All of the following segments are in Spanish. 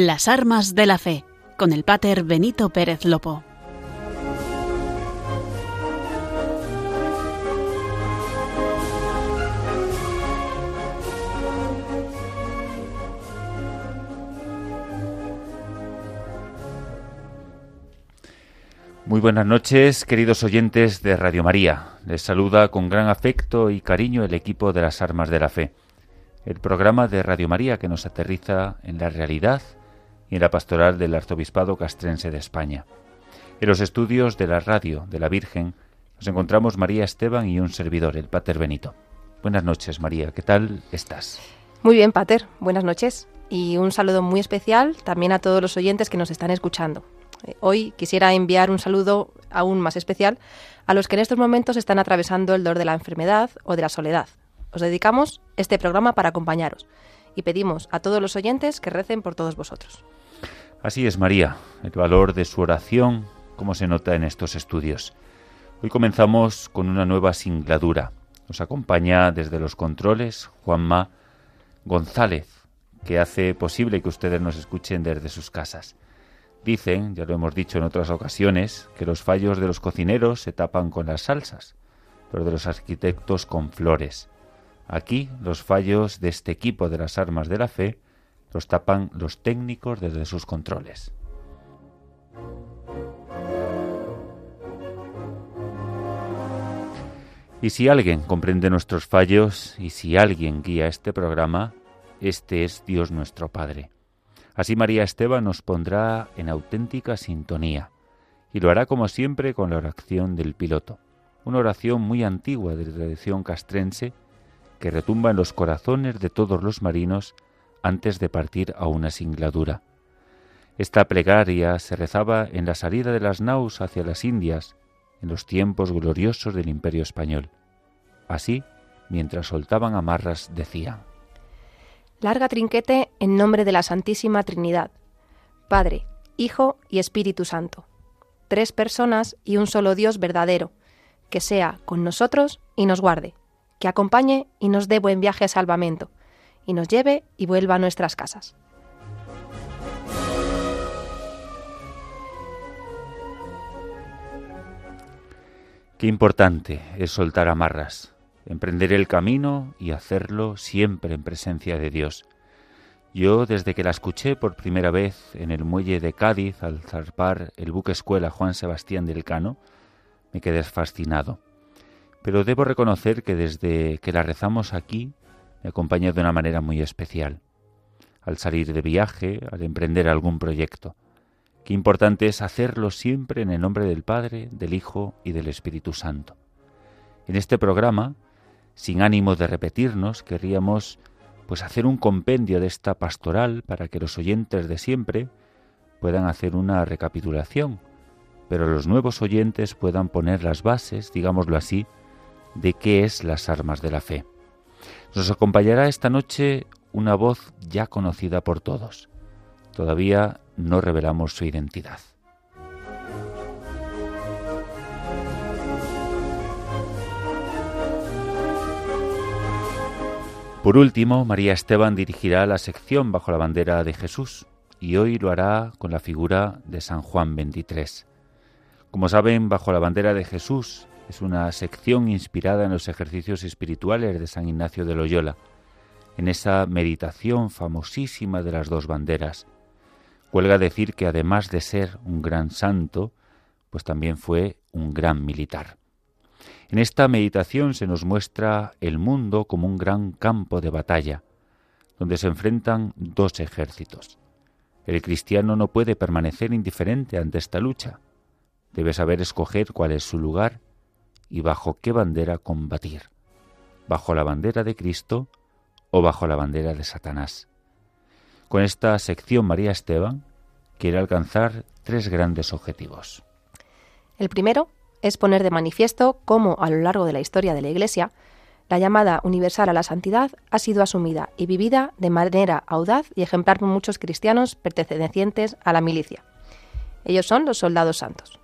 Las armas de la fe, con el pater Benito Pérez Lopo. Muy buenas noches, queridos oyentes de Radio María. Les saluda con gran afecto y cariño el equipo de las Armas de la Fe, el programa de Radio María que nos aterriza en la realidad y en la pastoral del Arzobispado Castrense de España. En los estudios de la radio de la Virgen nos encontramos María Esteban y un servidor, el Pater Benito. Buenas noches, María. ¿Qué tal estás? Muy bien, Pater. Buenas noches. Y un saludo muy especial también a todos los oyentes que nos están escuchando. Eh, hoy quisiera enviar un saludo aún más especial a los que en estos momentos están atravesando el dolor de la enfermedad o de la soledad. Os dedicamos este programa para acompañaros y pedimos a todos los oyentes que recen por todos vosotros. Así es, María, el valor de su oración, como se nota en estos estudios. Hoy comenzamos con una nueva singladura. Nos acompaña desde los controles Juanma González, que hace posible que ustedes nos escuchen desde sus casas. Dicen, ya lo hemos dicho en otras ocasiones, que los fallos de los cocineros se tapan con las salsas, pero de los arquitectos con flores. Aquí los fallos de este equipo de las armas de la fe los tapan los técnicos desde sus controles. Y si alguien comprende nuestros fallos y si alguien guía este programa, este es Dios nuestro Padre. Así María Esteban nos pondrá en auténtica sintonía y lo hará como siempre con la oración del piloto, una oración muy antigua de tradición castrense que retumba en los corazones de todos los marinos antes de partir a una singladura. Esta plegaria se rezaba en la salida de las naus hacia las Indias en los tiempos gloriosos del Imperio español. Así, mientras soltaban amarras, decían Larga trinquete en nombre de la Santísima Trinidad, Padre, Hijo y Espíritu Santo. Tres personas y un solo Dios verdadero, que sea con nosotros y nos guarde, que acompañe y nos dé buen viaje a salvamento, y nos lleve y vuelva a nuestras casas. Qué importante es soltar amarras, emprender el camino y hacerlo siempre en presencia de Dios. Yo, desde que la escuché por primera vez en el muelle de Cádiz al zarpar el buque escuela Juan Sebastián del Cano, me quedé fascinado. Pero debo reconocer que desde que la rezamos aquí, me acompaña de una manera muy especial. Al salir de viaje, al emprender algún proyecto. Qué importante es hacerlo siempre en el nombre del Padre, del Hijo y del Espíritu Santo. En este programa sin ánimo de repetirnos, querríamos pues hacer un compendio de esta pastoral para que los oyentes de siempre puedan hacer una recapitulación, pero los nuevos oyentes puedan poner las bases, digámoslo así, de qué es las armas de la fe. Nos acompañará esta noche una voz ya conocida por todos. Todavía no revelamos su identidad. Por último, María Esteban dirigirá la sección bajo la bandera de Jesús y hoy lo hará con la figura de San Juan 23. Como saben, bajo la bandera de Jesús es una sección inspirada en los ejercicios espirituales de San Ignacio de Loyola, en esa meditación famosísima de las dos banderas. Huelga decir que además de ser un gran santo, pues también fue un gran militar. En esta meditación se nos muestra el mundo como un gran campo de batalla, donde se enfrentan dos ejércitos. El cristiano no puede permanecer indiferente ante esta lucha. Debe saber escoger cuál es su lugar y bajo qué bandera combatir. ¿Bajo la bandera de Cristo o bajo la bandera de Satanás? Con esta sección María Esteban quiere alcanzar tres grandes objetivos. El primero es poner de manifiesto cómo, a lo largo de la historia de la Iglesia, la llamada universal a la santidad ha sido asumida y vivida de manera audaz y ejemplar por muchos cristianos pertenecientes a la milicia. Ellos son los soldados santos.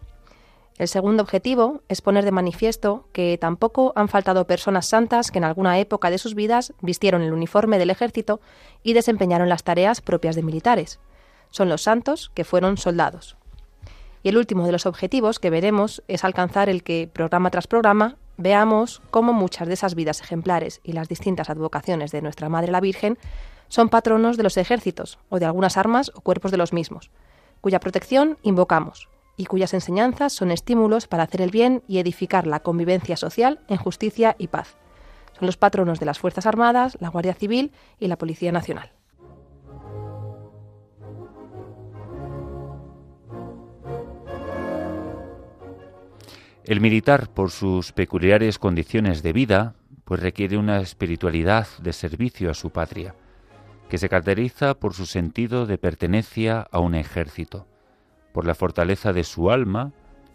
El segundo objetivo es poner de manifiesto que tampoco han faltado personas santas que en alguna época de sus vidas vistieron el uniforme del ejército y desempeñaron las tareas propias de militares. son los santos que fueron soldados. Y el último de los objetivos que veremos es alcanzar el que, programa tras programa, veamos cómo muchas de esas vidas ejemplares y las distintas advocaciones de nuestra Madre la Virgen son patronos de los ejércitos o de algunas armas o cuerpos de los mismos, cuya protección invocamos y cuyas enseñanzas son estímulos para hacer el bien y edificar la convivencia social en justicia y paz. Son los patronos de las Fuerzas Armadas, la Guardia Civil y la Policía Nacional. El militar, por sus peculiares condiciones de vida, pues requiere una espiritualidad de servicio a su patria, que se caracteriza por su sentido de pertenencia a un ejército, por la fortaleza de su alma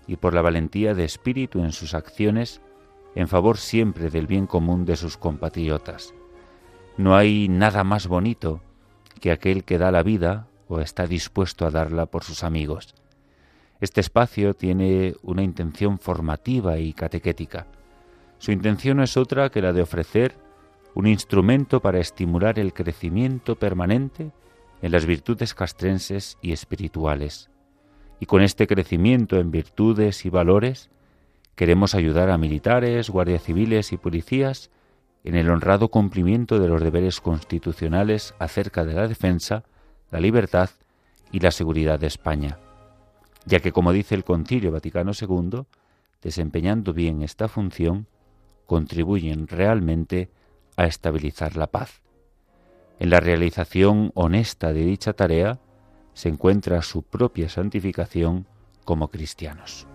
y por la valentía de espíritu en sus acciones en favor siempre del bien común de sus compatriotas. No hay nada más bonito que aquel que da la vida o está dispuesto a darla por sus amigos. Este espacio tiene una intención formativa y catequética. Su intención no es otra que la de ofrecer un instrumento para estimular el crecimiento permanente en las virtudes castrenses y espirituales. Y con este crecimiento en virtudes y valores queremos ayudar a militares, guardias civiles y policías en el honrado cumplimiento de los deberes constitucionales acerca de la defensa, la libertad y la seguridad de España ya que, como dice el Concilio Vaticano II, desempeñando bien esta función, contribuyen realmente a estabilizar la paz. En la realización honesta de dicha tarea se encuentra su propia santificación como cristianos.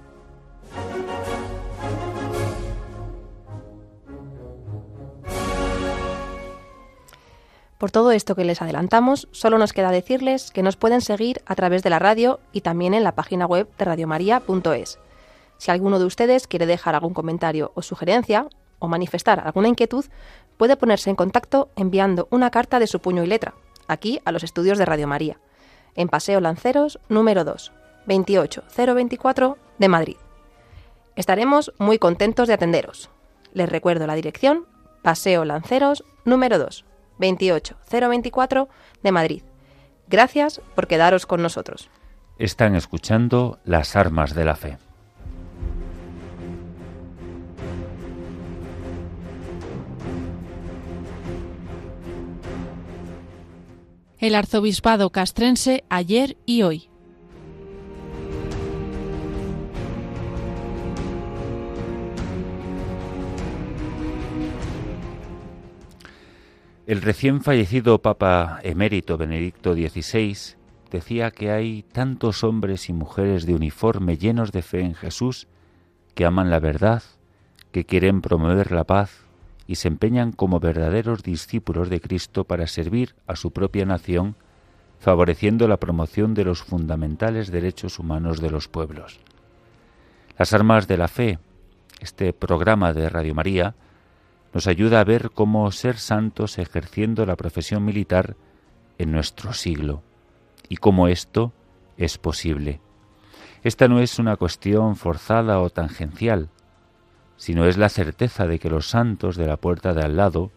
Por todo esto que les adelantamos, solo nos queda decirles que nos pueden seguir a través de la radio y también en la página web de radiomaria.es. Si alguno de ustedes quiere dejar algún comentario o sugerencia o manifestar alguna inquietud, puede ponerse en contacto enviando una carta de su puño y letra, aquí a los estudios de Radio María, en Paseo Lanceros número 2, 28024 de Madrid. Estaremos muy contentos de atenderos. Les recuerdo la dirección, Paseo Lanceros número 2, 28024 de Madrid. Gracias por quedaros con nosotros. Están escuchando las armas de la fe. El arzobispado castrense ayer y hoy. El recién fallecido Papa emérito Benedicto XVI decía que hay tantos hombres y mujeres de uniforme llenos de fe en Jesús que aman la verdad, que quieren promover la paz y se empeñan como verdaderos discípulos de Cristo para servir a su propia nación, favoreciendo la promoción de los fundamentales derechos humanos de los pueblos. Las armas de la fe, este programa de Radio María, nos ayuda a ver cómo ser santos ejerciendo la profesión militar en nuestro siglo y cómo esto es posible. Esta no es una cuestión forzada o tangencial, sino es la certeza de que los santos de la puerta de al lado,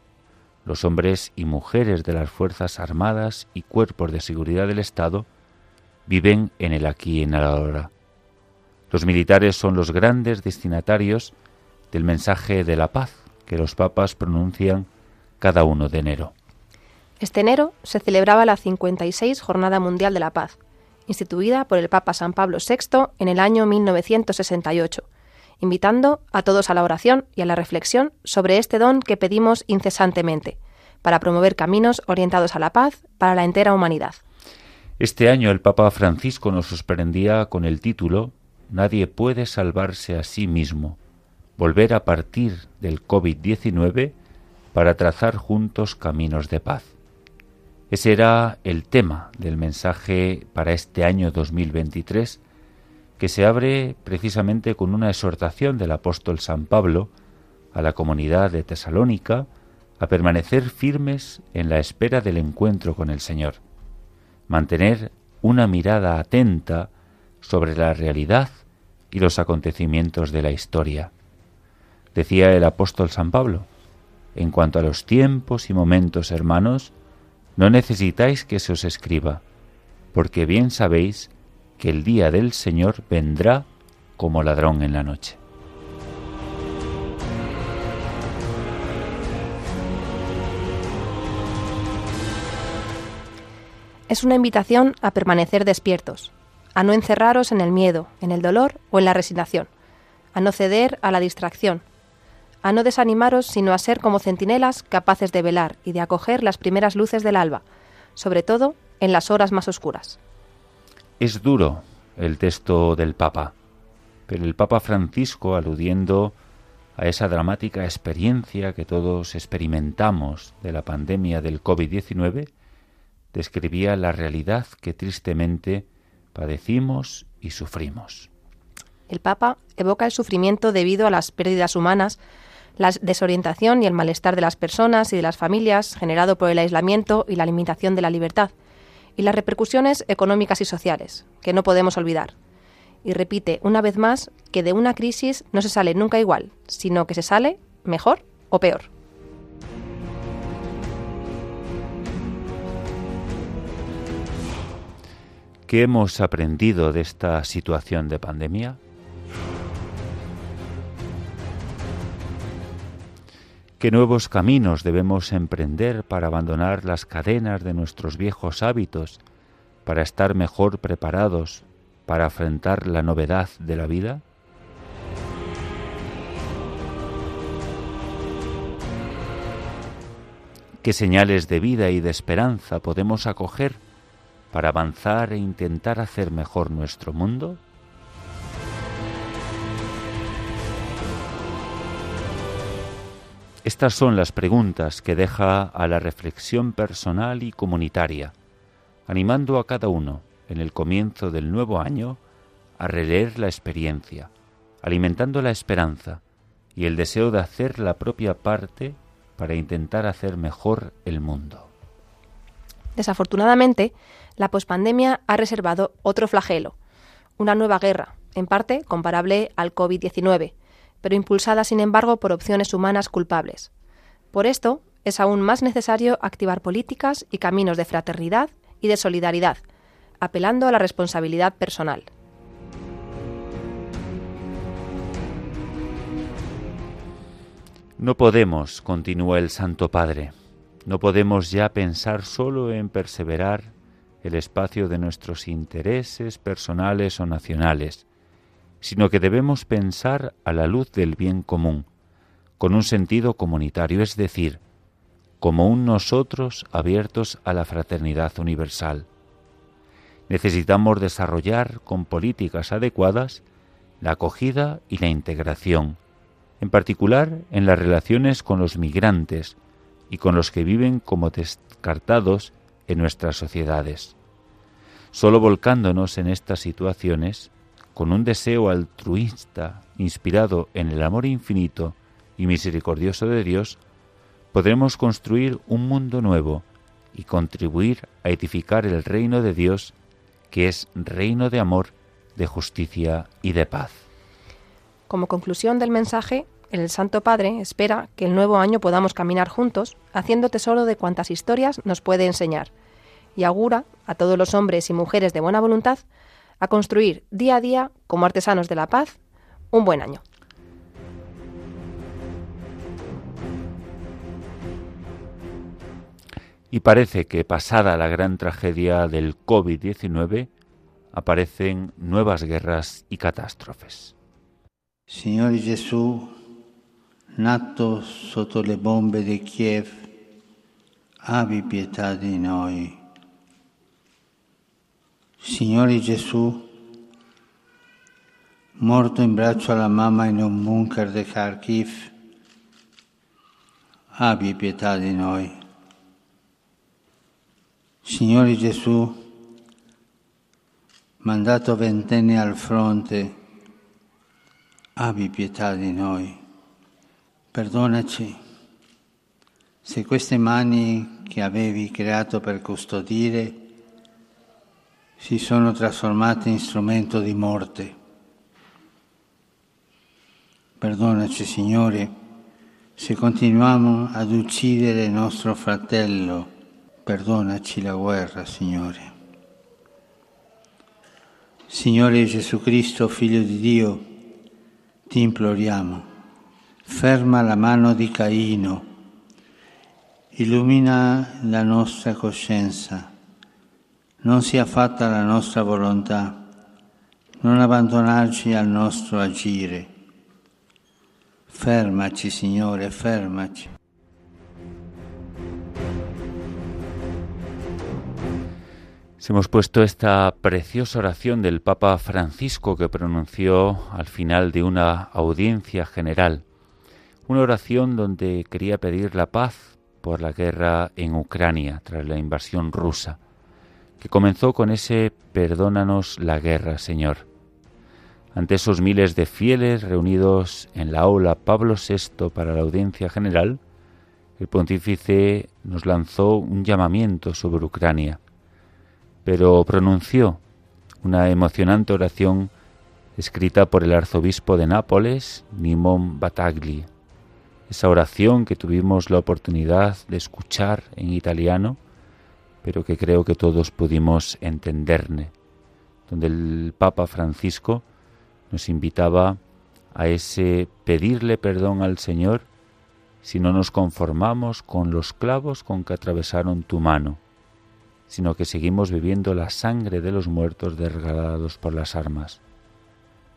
los hombres y mujeres de las Fuerzas Armadas y cuerpos de seguridad del Estado, viven en el aquí y en el ahora. Los militares son los grandes destinatarios del mensaje de la paz que los papas pronuncian cada uno de enero. Este enero se celebraba la 56 Jornada Mundial de la Paz, instituida por el Papa San Pablo VI en el año 1968, invitando a todos a la oración y a la reflexión sobre este don que pedimos incesantemente, para promover caminos orientados a la paz para la entera humanidad. Este año el Papa Francisco nos sorprendía con el título Nadie puede salvarse a sí mismo volver a partir del COVID-19 para trazar juntos caminos de paz. Ese era el tema del mensaje para este año 2023, que se abre precisamente con una exhortación del apóstol San Pablo a la comunidad de Tesalónica a permanecer firmes en la espera del encuentro con el Señor, mantener una mirada atenta sobre la realidad y los acontecimientos de la historia, Decía el apóstol San Pablo, en cuanto a los tiempos y momentos, hermanos, no necesitáis que se os escriba, porque bien sabéis que el día del Señor vendrá como ladrón en la noche. Es una invitación a permanecer despiertos, a no encerraros en el miedo, en el dolor o en la resignación, a no ceder a la distracción, a no desanimaros sino a ser como centinelas capaces de velar y de acoger las primeras luces del alba, sobre todo en las horas más oscuras. Es duro el texto del Papa, pero el Papa Francisco, aludiendo a esa dramática experiencia que todos experimentamos de la pandemia del COVID-19, describía la realidad que tristemente padecimos y sufrimos. El Papa evoca el sufrimiento debido a las pérdidas humanas, la desorientación y el malestar de las personas y de las familias generado por el aislamiento y la limitación de la libertad, y las repercusiones económicas y sociales, que no podemos olvidar. Y repite una vez más que de una crisis no se sale nunca igual, sino que se sale mejor o peor. ¿Qué hemos aprendido de esta situación de pandemia? ¿Qué nuevos caminos debemos emprender para abandonar las cadenas de nuestros viejos hábitos, para estar mejor preparados para afrontar la novedad de la vida? ¿Qué señales de vida y de esperanza podemos acoger para avanzar e intentar hacer mejor nuestro mundo? Estas son las preguntas que deja a la reflexión personal y comunitaria, animando a cada uno en el comienzo del nuevo año a releer la experiencia, alimentando la esperanza y el deseo de hacer la propia parte para intentar hacer mejor el mundo. Desafortunadamente, la pospandemia ha reservado otro flagelo, una nueva guerra, en parte comparable al COVID-19, pero impulsada sin embargo por opciones humanas culpables. Por esto, es aún más necesario activar políticas y caminos de fraternidad y de solidaridad, apelando a la responsabilidad personal. No podemos, continúa el Santo Padre, no podemos ya pensar solo en perseverar el espacio de nuestros intereses personales o nacionales, sino que debemos pensar a la luz del bien común, con un sentido comunitario, es decir, como un nosotros abiertos a la fraternidad universal. Necesitamos desarrollar con políticas adecuadas la acogida y la integración, en particular en las relaciones con los migrantes y con los que viven como descartados en nuestras sociedades. Solo volcándonos en estas situaciones, con un deseo altruista inspirado en el amor infinito y misericordioso de Dios, podremos construir un mundo nuevo y contribuir a edificar el reino de Dios, que es reino de amor, de justicia y de paz. Como conclusión del mensaje, el Santo Padre espera que el nuevo año podamos caminar juntos, haciendo tesoro de cuantas historias nos puede enseñar, y augura a todos los hombres y mujeres de buena voluntad a construir día a día, como artesanos de la paz, un buen año. Y parece que pasada la gran tragedia del COVID-19, aparecen nuevas guerras y catástrofes. Señor Jesús, nato sotto le bombe de Kiev, abbi pietà di noi. Signore Gesù, morto in braccio alla mamma in un bunker di Kharkiv, abbi pietà di noi. Signore Gesù, mandato ventenni al fronte, abbi pietà di noi. Perdonaci se queste mani che avevi creato per custodire si sono trasformate in strumento di morte. Perdonaci, Signore, se continuiamo ad uccidere nostro fratello. Perdonaci la guerra, Signore. Signore Gesù Cristo, Figlio di Dio, ti imploriamo, ferma la mano di Caino, illumina la nostra coscienza, non sia fatta la nostra volontà, non abbandonarci al nostro agire. Fermaci, Signore, fermaci. hemos puesto esta preciosa oración del Papa Francisco que pronunció al final de una audiencia general, una oración donde quería pedir la paz por la guerra en Ucrania tras la invasión rusa, que comenzó con ese Perdónanos la guerra, Señor. Ante esos miles de fieles reunidos en la aula Pablo VI para la audiencia general, el pontífice nos lanzó un llamamiento sobre Ucrania pero pronunció una emocionante oración escrita por el arzobispo de Nápoles, Nimón Batagli. Esa oración que tuvimos la oportunidad de escuchar en italiano, pero que creo que todos pudimos entenderne, donde el Papa Francisco nos invitaba a ese pedirle perdón al Señor si no nos conformamos con los clavos con que atravesaron tu mano sino que seguimos bebiendo la sangre de los muertos desgalados por las armas.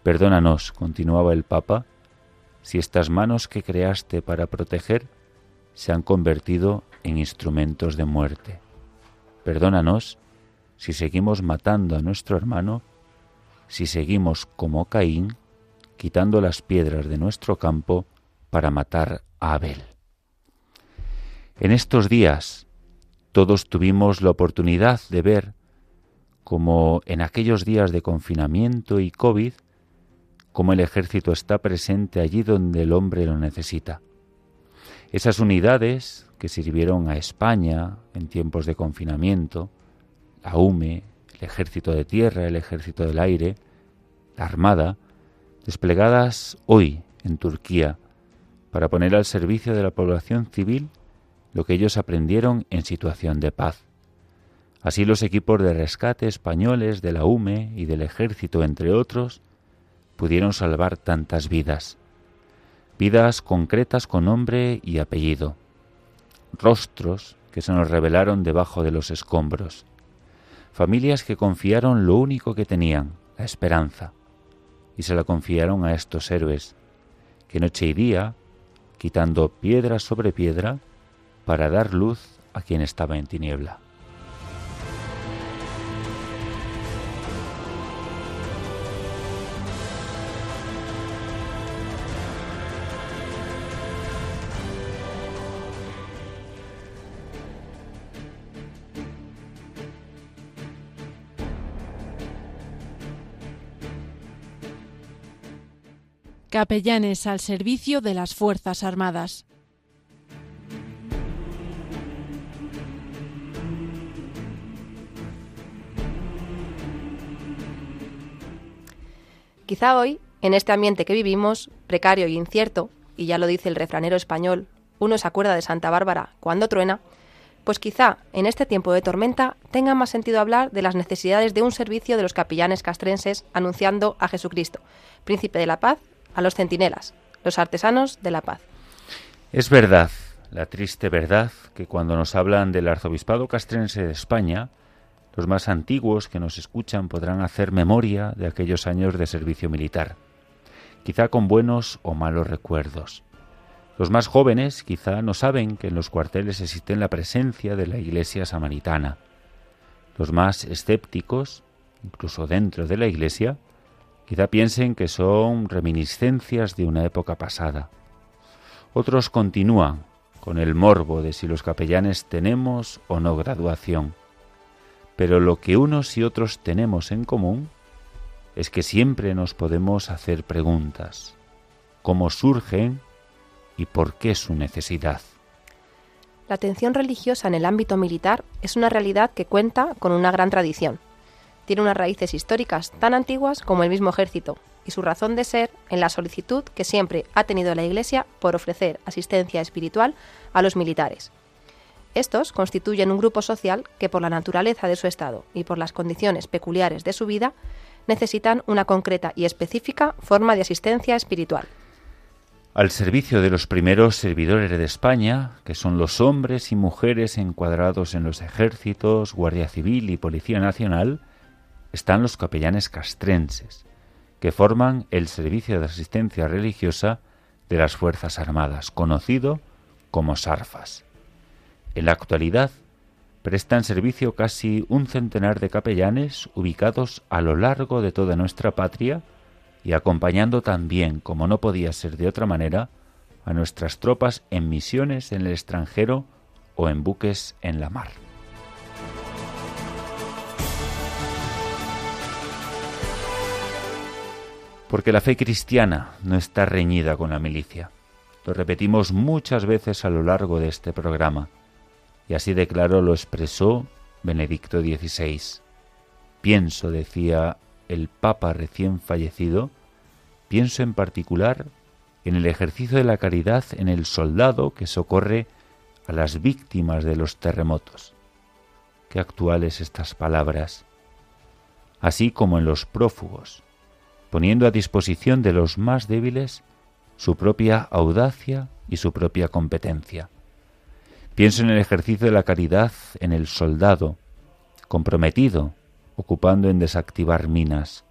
Perdónanos, continuaba el Papa, si estas manos que creaste para proteger se han convertido en instrumentos de muerte. Perdónanos si seguimos matando a nuestro hermano, si seguimos como Caín, quitando las piedras de nuestro campo para matar a Abel. En estos días todos tuvimos la oportunidad de ver como en aquellos días de confinamiento y COVID, como el ejército está presente allí donde el hombre lo necesita. Esas unidades que sirvieron a España en tiempos de confinamiento, la UME, el ejército de tierra, el ejército del aire, la armada, desplegadas hoy en Turquía para poner al servicio de la población civil lo que ellos aprendieron en situación de paz. Así los equipos de rescate españoles de la UME y del ejército, entre otros, pudieron salvar tantas vidas. Vidas concretas con nombre y apellido. Rostros que se nos revelaron debajo de los escombros. Familias que confiaron lo único que tenían, la esperanza. Y se la confiaron a estos héroes, que noche y día, quitando piedra sobre piedra, para dar luz a quien estaba en tiniebla. Capellanes al servicio de las Fuerzas Armadas. Quizá hoy, en este ambiente que vivimos, precario y incierto, y ya lo dice el refranero español, uno se acuerda de Santa Bárbara cuando truena, pues quizá en este tiempo de tormenta tenga más sentido hablar de las necesidades de un servicio de los capellanes castrenses anunciando a Jesucristo, príncipe de la paz, a los centinelas, los artesanos de la paz. Es verdad, la triste verdad, que cuando nos hablan del arzobispado castrense de España, los más antiguos que nos escuchan podrán hacer memoria de aquellos años de servicio militar, quizá con buenos o malos recuerdos. Los más jóvenes quizá no saben que en los cuarteles existe la presencia de la Iglesia samaritana. Los más escépticos, incluso dentro de la Iglesia, quizá piensen que son reminiscencias de una época pasada. Otros continúan con el morbo de si los capellanes tenemos o no graduación pero lo que unos y otros tenemos en común es que siempre nos podemos hacer preguntas. ¿Cómo surgen y por qué su necesidad? La atención religiosa en el ámbito militar es una realidad que cuenta con una gran tradición. Tiene unas raíces históricas tan antiguas como el mismo ejército y su razón de ser en la solicitud que siempre ha tenido la Iglesia por ofrecer asistencia espiritual a los militares estos constituyen un grupo social que por la naturaleza de su estado y por las condiciones peculiares de su vida necesitan una concreta y específica forma de asistencia espiritual. Al servicio de los primeros servidores de España, que son los hombres y mujeres encuadrados en los ejércitos, Guardia Civil y Policía Nacional, están los capellanes castrenses, que forman el servicio de asistencia religiosa de las Fuerzas Armadas, conocido como SARFAS. En la actualidad, prestan servicio casi un centenar de capellanes ubicados a lo largo de toda nuestra patria y acompañando también, como no podía ser de otra manera, a nuestras tropas en misiones en el extranjero o en buques en la mar. Porque la fe cristiana no está reñida con la milicia. Lo repetimos muchas veces a lo largo de este programa, y así de claro lo expresó Benedicto XVI. Pienso, decía el Papa recién fallecido, pienso en particular en el ejercicio de la caridad en el soldado que socorre a las víctimas de los terremotos. Qué actuales estas palabras. Así como en los prófugos, poniendo a disposición de los más débiles su propia audacia y su propia competencia. Pienso en el ejercicio de la caridad en el soldado, comprometido ocupando en desactivar minas,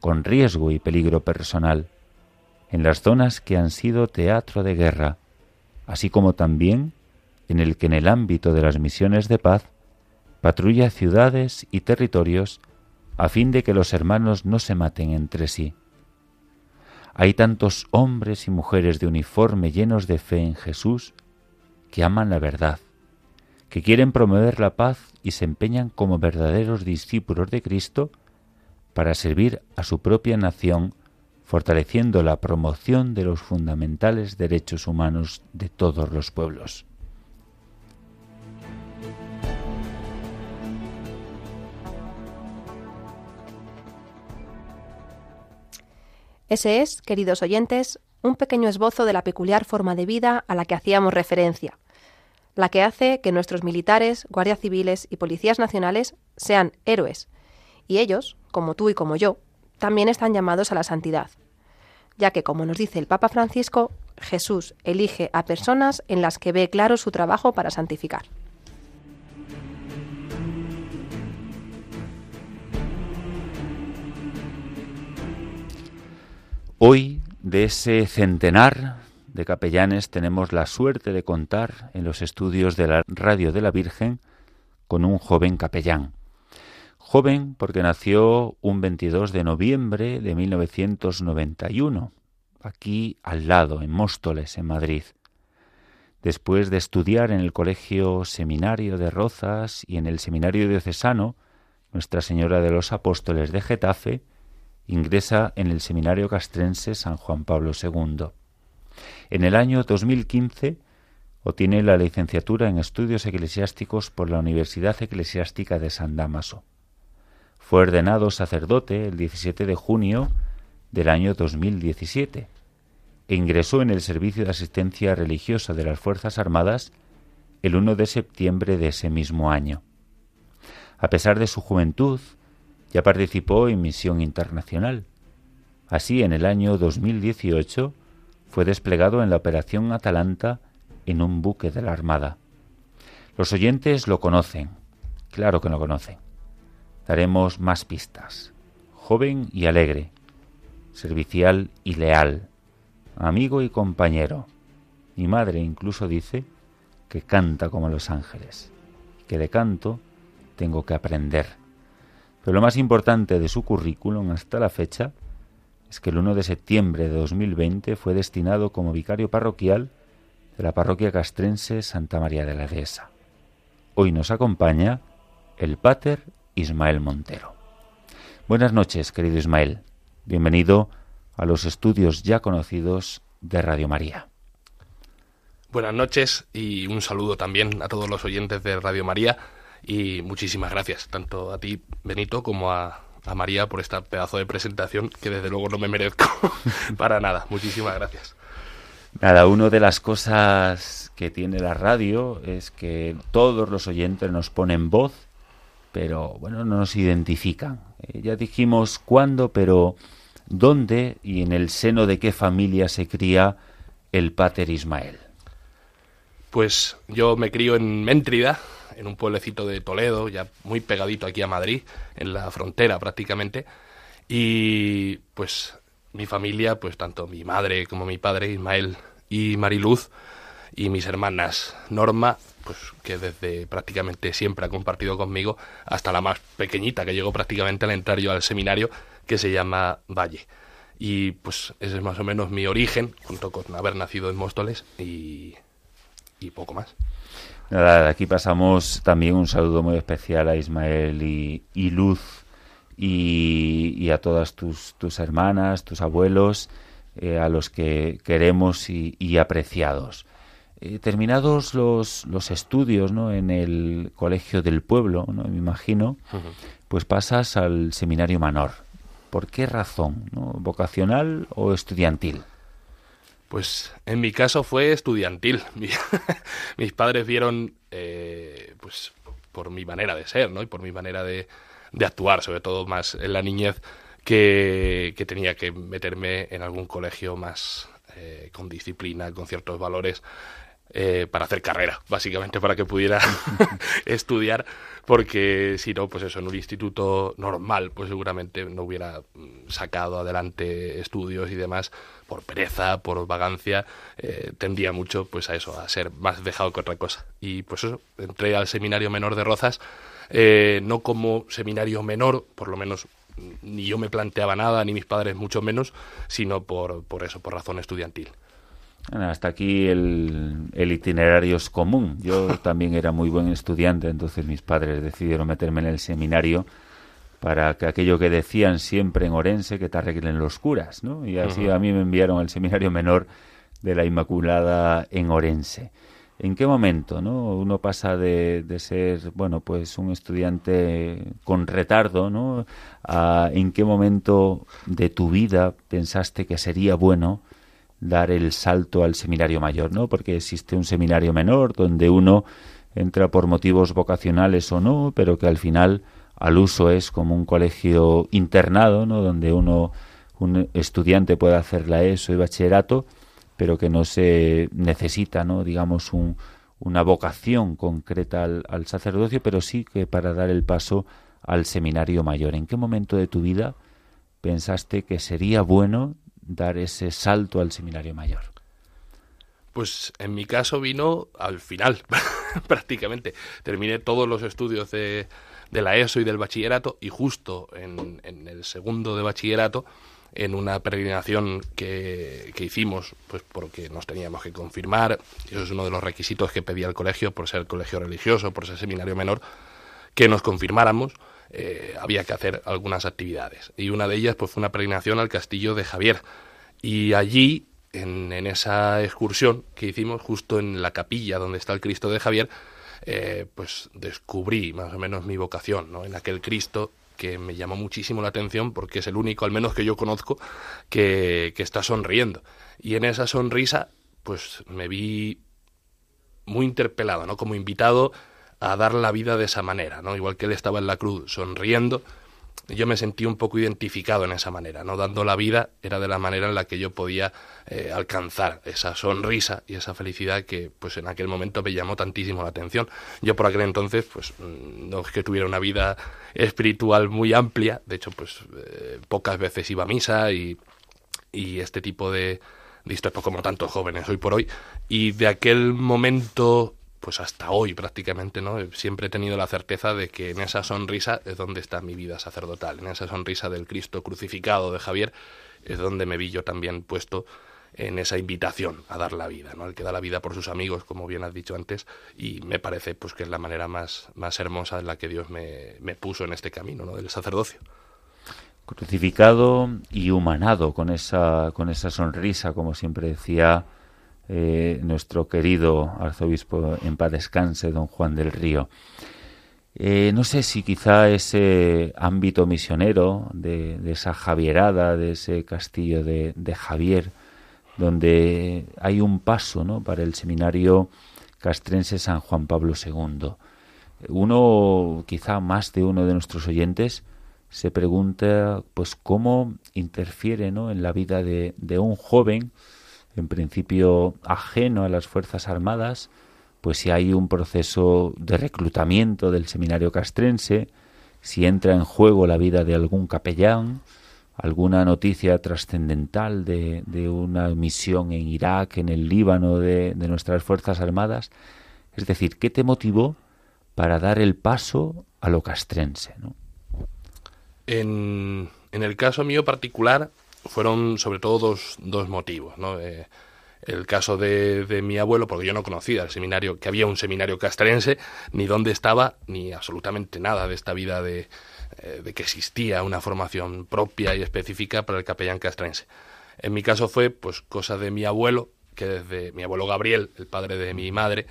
con riesgo y peligro personal, en las zonas que han sido teatro de guerra, así como también en el que en el ámbito de las misiones de paz patrulla ciudades y territorios a fin de que los hermanos no se maten entre sí. Hay tantos hombres y mujeres de uniforme llenos de fe en Jesús que aman la verdad, que quieren promover la paz y se empeñan como verdaderos discípulos de Cristo para servir a su propia nación, fortaleciendo la promoción de los fundamentales derechos humanos de todos los pueblos. Ese es, queridos oyentes, un pequeño esbozo de la peculiar forma de vida a la que hacíamos referencia, la que hace que nuestros militares, guardias civiles y policías nacionales sean héroes, y ellos, como tú y como yo, también están llamados a la santidad, ya que, como nos dice el Papa Francisco, Jesús elige a personas en las que ve claro su trabajo para santificar. Hoy, de ese centenar de capellanes tenemos la suerte de contar en los estudios de la Radio de la Virgen con un joven capellán. Joven porque nació un 22 de noviembre de 1991, aquí al lado, en Móstoles, en Madrid. Después de estudiar en el Colegio Seminario de Rozas y en el Seminario Diocesano, Nuestra Señora de los Apóstoles de Getafe, ingresa en el Seminario Castrense San Juan Pablo II. En el año 2015 obtiene la licenciatura en Estudios Eclesiásticos por la Universidad Eclesiástica de San Damaso. Fue ordenado sacerdote el 17 de junio del año 2017 e ingresó en el Servicio de Asistencia Religiosa de las Fuerzas Armadas el 1 de septiembre de ese mismo año. A pesar de su juventud, ya participó en misión internacional. Así, en el año 2018, fue desplegado en la Operación Atalanta en un buque de la Armada. Los oyentes lo conocen, claro que lo conocen. Daremos más pistas. Joven y alegre, servicial y leal, amigo y compañero. Mi madre incluso dice que canta como los ángeles, que de canto tengo que aprender. Pero lo más importante de su currículum hasta la fecha es que el 1 de septiembre de 2020 fue destinado como vicario parroquial de la parroquia castrense Santa María de la Dehesa. Hoy nos acompaña el pater Ismael Montero. Buenas noches, querido Ismael. Bienvenido a los estudios ya conocidos de Radio María. Buenas noches y un saludo también a todos los oyentes de Radio María y muchísimas gracias, tanto a ti, Benito, como a, a María por esta pedazo de presentación que desde luego no me merezco para nada. Muchísimas gracias. Nada, una de las cosas que tiene la radio es que todos los oyentes nos ponen voz pero bueno, no nos identifican. Eh, ya dijimos cuándo, pero dónde y en el seno de qué familia se cría el Pater Ismael. Pues yo me crío en Méntrida, en un pueblecito de Toledo, ya muy pegadito aquí a Madrid, en la frontera prácticamente. Y pues mi familia, pues tanto mi madre como mi padre, Ismael y Mariluz, y mis hermanas Norma, pues que desde prácticamente siempre ha compartido conmigo, hasta la más pequeñita, que llegó prácticamente al entrar yo al seminario, que se llama Valle. Y pues ese es más o menos mi origen, junto con haber nacido en Móstoles y, y poco más. Nada, aquí pasamos también un saludo muy especial a Ismael y, Luz y, a todas tus, tus hermanas, tus abuelos, eh, a los que queremos y, apreciados. Eh, terminados los, los estudios ¿no? en el colegio del pueblo, ¿no? me imagino, pues pasas al seminario menor. ¿Por qué razón? ¿no? ¿Vocacional o estudiantil? Pues en mi caso fue estudiantil. Mis padres vieron, eh, pues por mi manera de ser, ¿no? Y por mi manera de, de actuar, sobre todo más en la niñez, que, tenía que meterme en algún colegio más eh, con disciplina, con ciertos valores, eh, para hacer carrera, básicamente para que pudiera estudiar, porque si no, pues eso, en un instituto normal, pues seguramente no hubiera mm, sacado adelante estudios y demás por pereza, por vagancia, eh, tendría mucho pues a eso, a ser más dejado que otra cosa. Y pues eso, entré al seminario menor de Rozas, eh, no como seminario menor, por lo menos mm, ni yo me planteaba nada, ni mis padres mucho menos, sino por, por eso, por razón estudiantil hasta aquí el, itinerario es común. Yo también era muy buen estudiante, entonces mis padres decidieron meterme en el seminario para que aquello que decían siempre en Orense, que te arreglen los curas, ¿no? Y así a mí me enviaron al seminario menor de la Inmaculada en Orense. ¿En qué momento, no? Uno pasa de, de ser, bueno, pues un estudiante con retardo, ¿no? A, ¿En qué momento de tu vida pensaste que sería bueno dar el salto al seminario mayor, ¿no? Porque existe un seminario menor donde uno entra por motivos vocacionales o no, pero que al final al uso es como un colegio internado, ¿no? Donde uno, un estudiante puede hacer la ESO y bachillerato, pero que no se necesita, ¿no? Digamos, un, una vocación concreta al, al sacerdocio, pero sí que para dar el paso al seminario mayor. ¿En qué momento de tu vida pensaste que sería bueno dar ese salto al seminario mayor? Pues en mi caso vino al final, prácticamente. Terminé todos los estudios de, de, la ESO y del bachillerato y justo en, en, el segundo de bachillerato, en una peregrinación que, que, hicimos, pues porque nos teníamos que confirmar, eso es uno de los requisitos que pedía el colegio por ser colegio religioso, por ser seminario menor, que nos confirmáramos, eh, había que hacer algunas actividades. Y una de ellas pues, fue una peregrinación al castillo de Javier. Y allí, en, esa excursión que hicimos, justo en la capilla donde está el Cristo de Javier, eh, pues descubrí más o menos mi vocación, ¿no? En aquel Cristo que me llamó muchísimo la atención porque es el único, al menos que yo conozco, que, que está sonriendo. Y en esa sonrisa, pues me vi muy interpelado, ¿no? Como invitado a dar la vida de esa manera, ¿no? Igual que él estaba en la cruz sonriendo, yo me sentí un poco identificado en esa manera, ¿no? Dando la vida era de la manera en la que yo podía eh, alcanzar esa sonrisa y esa felicidad que, pues, en aquel momento me llamó tantísimo la atención. Yo por aquel entonces, pues, mm, no es que tuviera una vida espiritual muy amplia, de hecho, pues, eh, pocas veces iba a misa y, y este tipo de, de historias, como tantos jóvenes hoy por hoy, y de aquel momento pues hasta hoy prácticamente, ¿no? Siempre he tenido la certeza de que en esa sonrisa es donde está mi vida sacerdotal, en esa sonrisa del Cristo crucificado de Javier es donde me vi yo también puesto en esa invitación a dar la vida, ¿no? El que da la vida por sus amigos, como bien has dicho antes, y me parece pues que es la manera más, más hermosa en la que Dios me, me puso en este camino, ¿no? Del sacerdocio crucificado y humanado con esa con esa sonrisa como siempre decía eh, nuestro querido arzobispo en paz descanse, don Juan del Río. Eh, no sé si quizá ese ámbito misionero de, esa Javierada, de ese castillo de, Javier, donde hay un paso ¿no? para el seminario castrense San Juan Pablo II. Uno, quizá más de uno de nuestros oyentes, se pregunta pues cómo interfiere ¿no? en la vida de, de un joven, en principio ajeno a las Fuerzas Armadas, pues si hay un proceso de reclutamiento del seminario castrense, si entra en juego la vida de algún capellán, alguna noticia trascendental de, de, una misión en Irak, en el Líbano de, de, nuestras Fuerzas Armadas. Es decir, ¿qué te motivó para dar el paso a lo castrense? ¿no? En, en, el caso mío particular fueron sobre todo dos, dos motivos. ¿no? Eh, el caso de, de, mi abuelo, porque yo no conocía el seminario, que había un seminario castrense, ni dónde estaba, ni absolutamente nada de esta vida de, eh, de que existía una formación propia y específica para el capellán castrense. En mi caso fue pues cosa de mi abuelo, que desde mi abuelo Gabriel, el padre de mi madre,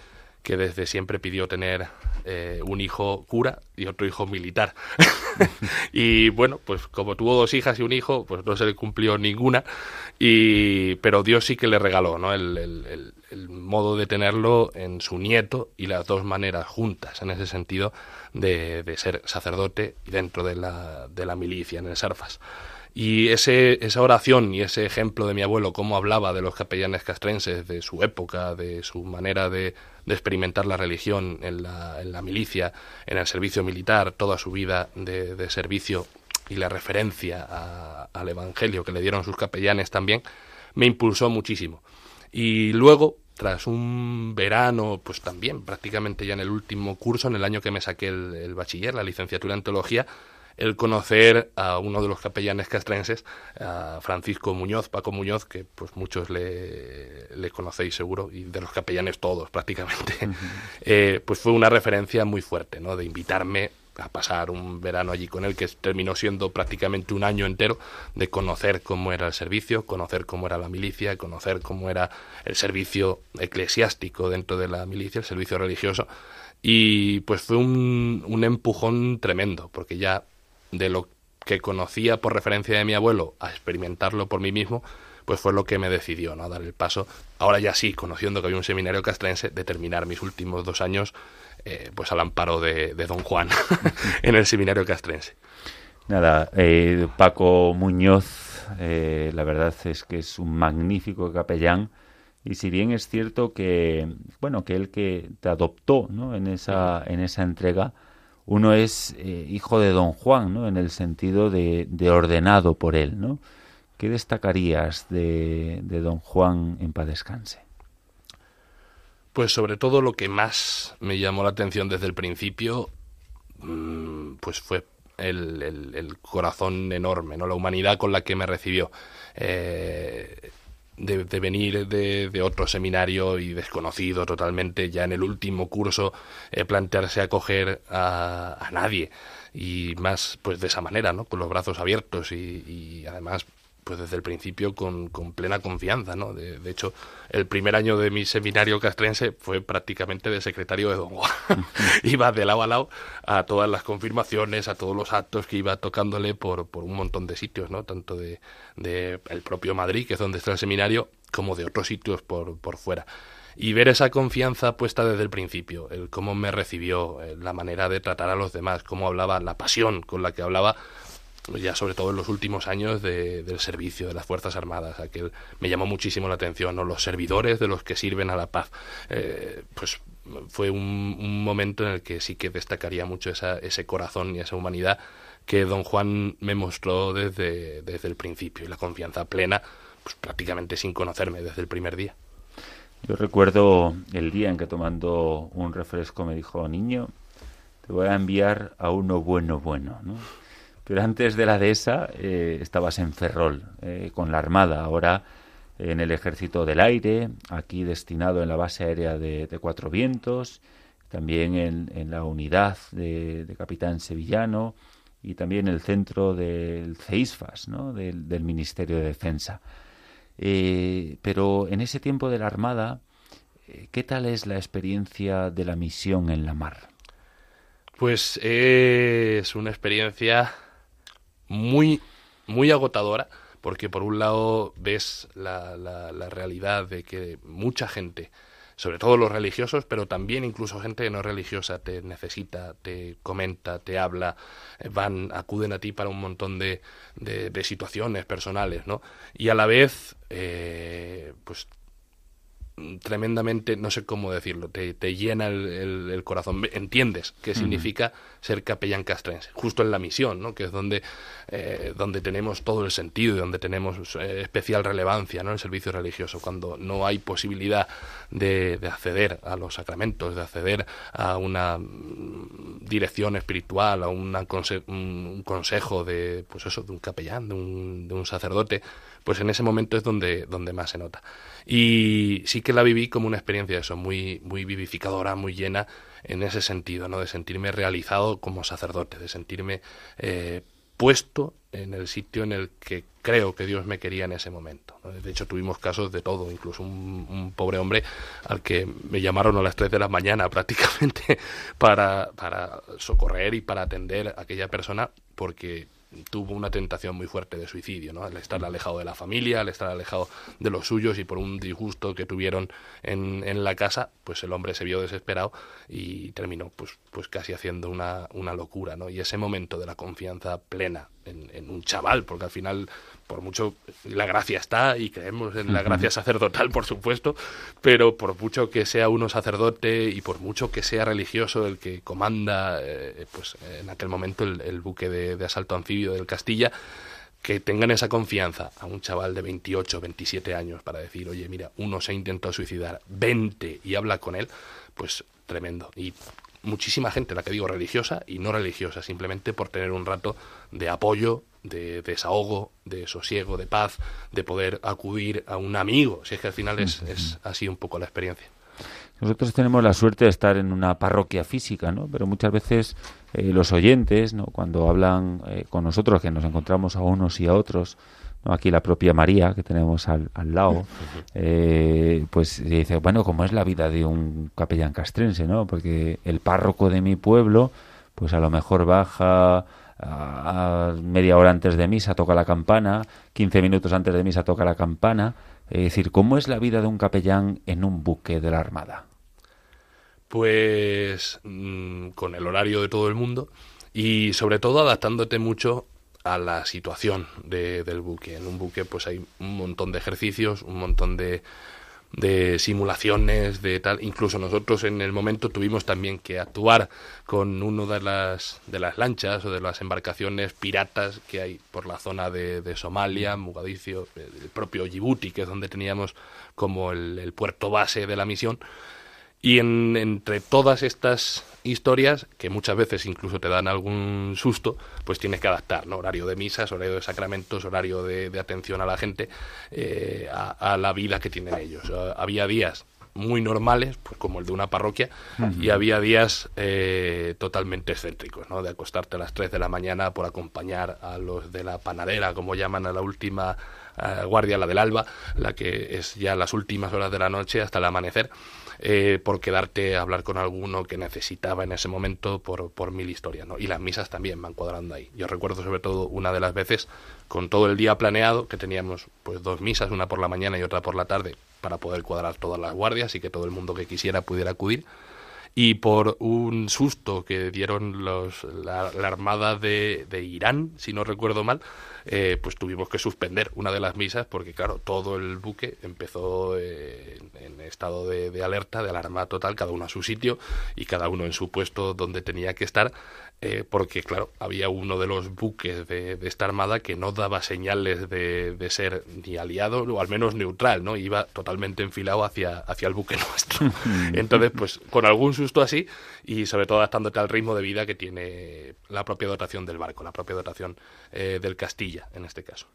que desde siempre pidió tener eh, un hijo cura y otro hijo militar. y bueno, pues como tuvo dos hijas y un hijo, pues no se le cumplió ninguna, y, pero Dios sí que le regaló ¿no? el, el, el, modo de tenerlo en su nieto y las dos maneras juntas, en ese sentido de, de ser sacerdote y dentro de la, de la milicia, en el Sarfas. Y ese, esa oración y ese ejemplo de mi abuelo, cómo hablaba de los capellanes castrenses, de su época, de su manera de, de experimentar la religión en la, en la, milicia, en el servicio militar, toda su vida de, de servicio y la referencia a, al Evangelio que le dieron sus capellanes también, me impulsó muchísimo. Y luego, tras un verano, pues también prácticamente ya en el último curso, en el año que me saqué el, el bachiller, la licenciatura en teología, el conocer a uno de los capellanes castrenses, a Francisco Muñoz, Paco Muñoz, que pues muchos le, le conocéis seguro, y de los capellanes todos prácticamente, uh -huh. eh, pues fue una referencia muy fuerte, ¿no? De invitarme a pasar un verano allí con él, que terminó siendo prácticamente un año entero de conocer cómo era el servicio, conocer cómo era la milicia, conocer cómo era el servicio eclesiástico dentro de la milicia, el servicio religioso. Y pues fue un, un empujón tremendo, porque ya de lo que conocía por referencia de mi abuelo a experimentarlo por mí mismo, pues fue lo que me decidió ¿no? a dar el paso. Ahora ya sí, conociendo que había un seminario castrense, de terminar mis últimos dos años eh, pues al amparo de, de don Juan en el seminario castrense. Nada, eh, Paco Muñoz, eh, la verdad es que es un magnífico capellán. Y si bien es cierto que, bueno, que él que te adoptó ¿no? en, esa, en esa entrega, uno es eh, hijo de don Juan, ¿no? En el sentido de, de, ordenado por él, ¿no? ¿Qué destacarías de, don Juan en paz? Pues sobre todo lo que más me llamó la atención desde el principio, mmm, pues fue el, el, el, corazón enorme, ¿no? La humanidad con la que me recibió. Eh, de, de, venir de, de, otro seminario y desconocido totalmente, ya en el último curso, eh, plantearse acoger a, a, nadie y más pues de esa manera, ¿no? Con los brazos abiertos y, y además pues desde el principio con, con plena confianza, ¿no? De, de, hecho, el primer año de mi seminario castrense fue prácticamente de secretario de Don Juan. iba de lado a lado a todas las confirmaciones, a todos los actos que iba tocándole por, por un montón de sitios, ¿no? Tanto de, de el propio Madrid, que es donde está el seminario, como de otros sitios por, por fuera y ver esa confianza puesta desde el principio, el cómo me recibió, la manera de tratar a los demás, cómo hablaba, la pasión con la que hablaba, ya sobre todo en los últimos años de, del servicio de las Fuerzas Armadas, aquel me llamó muchísimo la atención, ¿no? los servidores de los que sirven a la paz. Eh, pues fue un, un, momento en el que sí que destacaría mucho esa, ese corazón y esa humanidad que don Juan me mostró desde, desde el principio y la confianza plena, pues prácticamente sin conocerme desde el primer día. Yo recuerdo el día en que tomando un refresco me dijo, niño, te voy a enviar a uno bueno, bueno, ¿no? Pero antes de la dehesa eh, estabas en Ferrol, eh, con la Armada, ahora en el Ejército del Aire, aquí destinado en la base aérea de, Cuatro Vientos, también en, en la unidad de, de, Capitán Sevillano y también el centro del CEISFAS, ¿no? del, del Ministerio de Defensa. Eh, pero en ese tiempo de la Armada, eh, ¿qué tal es la experiencia de la misión en la mar? Pues es una experiencia muy, muy agotadora, porque por un lado ves la, la, la realidad de que mucha gente sobre todo los religiosos, pero también incluso gente no religiosa te necesita, te comenta, te habla, eh, van, acuden a ti para un montón de, de, situaciones personales, ¿no? Y a la vez, eh, pues tremendamente, no sé cómo decirlo, te, te llena el, el, corazón. Entiendes qué significa ser capellán castrense, justo en la misión, ¿no? que es donde, eh, donde tenemos todo el sentido y donde tenemos eh, especial relevancia ¿no? el servicio religioso, cuando no hay posibilidad de, de, acceder a los sacramentos, de acceder a una mm, dirección espiritual, a una un consejo de, pues eso, de un capellán, de un, de un sacerdote, pues en ese momento es donde, donde más se nota. Y sí que la viví como una experiencia eso, muy, muy vivificadora, muy llena en ese sentido, ¿no? De sentirme realizado como sacerdote, de sentirme eh, puesto en el sitio en el que creo que Dios me quería en ese momento. De hecho, tuvimos casos de todo, incluso un, pobre hombre al que me llamaron a las 3 de la mañana prácticamente para, para socorrer y para atender a aquella persona porque tuvo una tentación muy fuerte de suicidio, ¿no? Al estar alejado de la familia, al estar alejado de los suyos y por un disgusto que tuvieron en, en la casa, pues el hombre se vio desesperado y terminó pues, pues casi haciendo una, una locura, ¿no? Y ese momento de la confianza plena en, en un chaval, porque al final por mucho la gracia está y creemos en la gracia sacerdotal, por supuesto, pero por mucho que sea uno sacerdote y por mucho que sea religioso el que comanda, eh, pues en aquel momento el, buque de, asalto anfibio del Castilla, que tengan esa confianza a un chaval de 28, 27 años para decir, oye, mira, uno se ha intentado suicidar, vente y habla con él, pues tremendo. Y muchísima gente, la que digo religiosa y no religiosa, simplemente por tener un rato de apoyo, de desahogo, de sosiego, de paz, de poder acudir a un amigo, si es que al final es, es así un poco la experiencia. Nosotros tenemos la suerte de estar en una parroquia física, ¿no? Pero muchas veces eh, los oyentes, ¿no? Cuando hablan eh, con nosotros, que nos encontramos a unos y a otros, ¿no? aquí la propia María, que tenemos al, al lado, eh, pues dice, bueno, ¿cómo es la vida de un capellán castrense, no? Porque el párroco de mi pueblo, pues a lo mejor baja a, media hora antes de misa toca la campana, 15 minutos antes de misa toca la campana. Es decir, ¿cómo es la vida de un capellán en un buque de la Armada? Pues mm, con el horario de todo el mundo y sobre todo adaptándote mucho a la situación del buque. En un buque pues hay un montón de ejercicios, un montón de de simulaciones, de tal. Incluso nosotros en el momento tuvimos también que actuar con uno de las, de las lanchas o de las embarcaciones piratas que hay por la zona de, de Somalia, Mogadiscio, el propio Djibouti, que es donde teníamos como el puerto base de la misión. Y en, entre todas estas historias, que muchas veces incluso te dan algún susto, pues tienes que adaptar, ¿no? Horario de misas, horario de sacramentos, horario de, atención a la gente, eh, a, la vida que tienen ellos. había días muy normales, pues como el de una parroquia, y había días eh, totalmente excéntricos, ¿no? De acostarte a las 3 de la mañana por acompañar a los de la panadera, como llaman a la última eh, guardia, la del alba, la que es ya las últimas horas de la noche hasta el amanecer eh, por quedarte a hablar con alguno que necesitaba en ese momento por, por mil historias, ¿no? Y las misas también van cuadrando ahí. Yo recuerdo sobre todo una de las veces con todo el día planeado, que teníamos pues dos misas, una por la mañana y otra por la tarde, para poder cuadrar todas las guardias y que todo el mundo que quisiera pudiera acudir y por un susto que dieron los, la, armada de, de, Irán, si no recuerdo mal, eh, pues tuvimos que suspender una de las misas porque, claro, todo el buque empezó eh, en, estado de, de, alerta, de alarma total, cada uno a su sitio y cada uno en su puesto donde tenía que estar, eh, porque, claro, había uno de los buques de, esta armada que no daba señales de, de, ser ni aliado o al menos neutral, ¿no? Iba totalmente enfilado hacia, hacia el buque nuestro. Entonces, pues con algún susto así y sobre todo adaptándote al ritmo de vida que tiene la propia dotación del barco, la propia dotación del Castilla en este caso.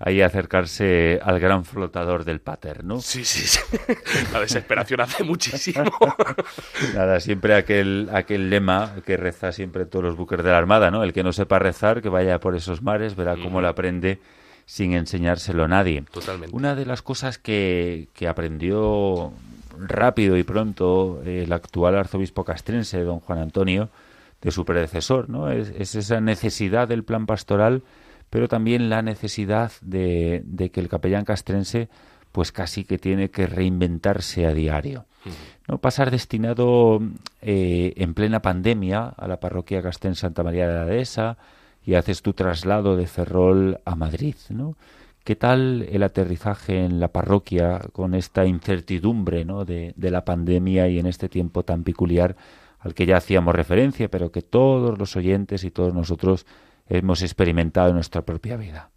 Ahí acercarse al gran flotador del pater, ¿no? Sí, sí, sí. La desesperación hace muchísimo. Nada, siempre aquel, aquel lema que reza siempre todos los buques de la Armada, ¿no? El que no sepa rezar, que vaya por esos mares, verá cómo lo aprende sin enseñárselo a nadie. Totalmente. Una de las cosas que, que aprendió rápido y pronto el actual arzobispo castrense, don Juan Antonio, de su predecesor, ¿no? es esa necesidad del plan pastoral pero también la necesidad de, que el capellán castrense pues casi que tiene que reinventarse a diario. ¿no? Pasar destinado eh, en plena pandemia a la parroquia Castén Santa María de la Dehesa y haces tu traslado de Ferrol a Madrid, ¿no? ¿Qué tal el aterrizaje en la parroquia con esta incertidumbre ¿no? de, de la pandemia y en este tiempo tan peculiar al que ya hacíamos referencia, pero que todos los oyentes y todos nosotros hemos experimentado en nuestra propia vida?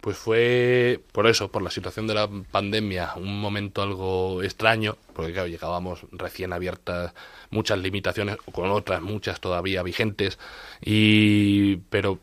Pues fue por eso, por la situación de la pandemia, un momento algo extraño, porque claro, llegábamos recién abiertas muchas limitaciones, con otras muchas todavía vigentes, y pero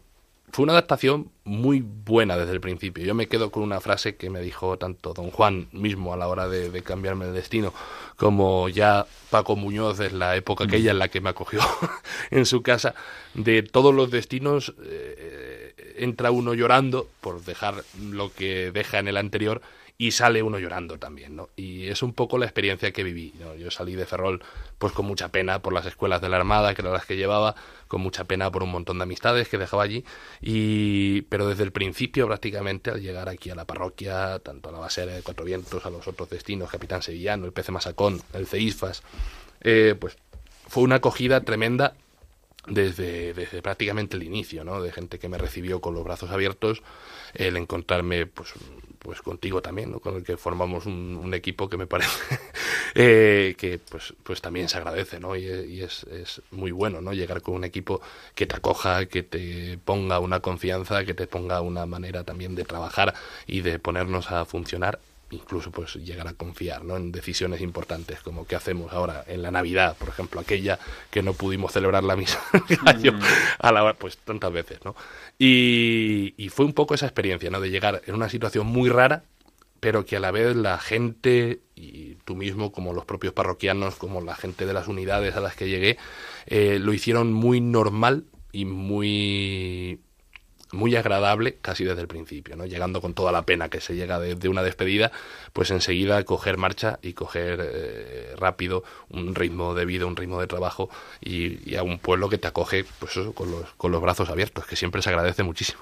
fue una adaptación muy buena desde el principio. Yo me quedo con una frase que me dijo tanto don Juan mismo a la hora de, cambiarme el destino, como ya Paco Muñoz en la época aquella en la que me acogió en su casa, de todos los destinos. Eh, entra uno llorando por dejar lo que deja en el anterior y sale uno llorando también, ¿no? Y es un poco la experiencia que viví. Yo salí de Ferrol pues con mucha pena por las escuelas de la Armada, que eran las que llevaba, con mucha pena por un montón de amistades que dejaba allí, y pero desde el principio prácticamente al llegar aquí a la parroquia, tanto a la Basera de Cuatro Vientos, a los otros destinos, Capitán Sevillano, el PC Masacón, el CEISFAS, eh, pues fue una acogida tremenda desde, desde prácticamente el inicio, ¿no? De gente que me recibió con los brazos abiertos, el encontrarme, pues, pues contigo también, ¿no? Con el que formamos un, equipo que me parece eh, que, pues, pues también se agradece, ¿no? Y, es, es, muy bueno, ¿no? Llegar con un equipo que te acoja, que te ponga una confianza, que te ponga una manera también de trabajar y de ponernos a funcionar incluso pues llegar a confiar ¿no? en decisiones importantes como qué hacemos ahora en la Navidad, por ejemplo, aquella que no pudimos celebrar la misa mm. a la pues tantas veces, ¿no? Y, y, fue un poco esa experiencia, ¿no? De llegar en una situación muy rara, pero que a la vez la gente y tú mismo, como los propios parroquianos, como la gente de las unidades a las que llegué, eh, lo hicieron muy normal y muy muy agradable casi desde el principio, ¿no? Llegando con toda la pena que se llega de, una despedida, pues enseguida coger marcha y coger eh, rápido un ritmo de vida, un ritmo de trabajo y, a un pueblo que te acoge pues con, los, con los brazos abiertos, que siempre se agradece muchísimo.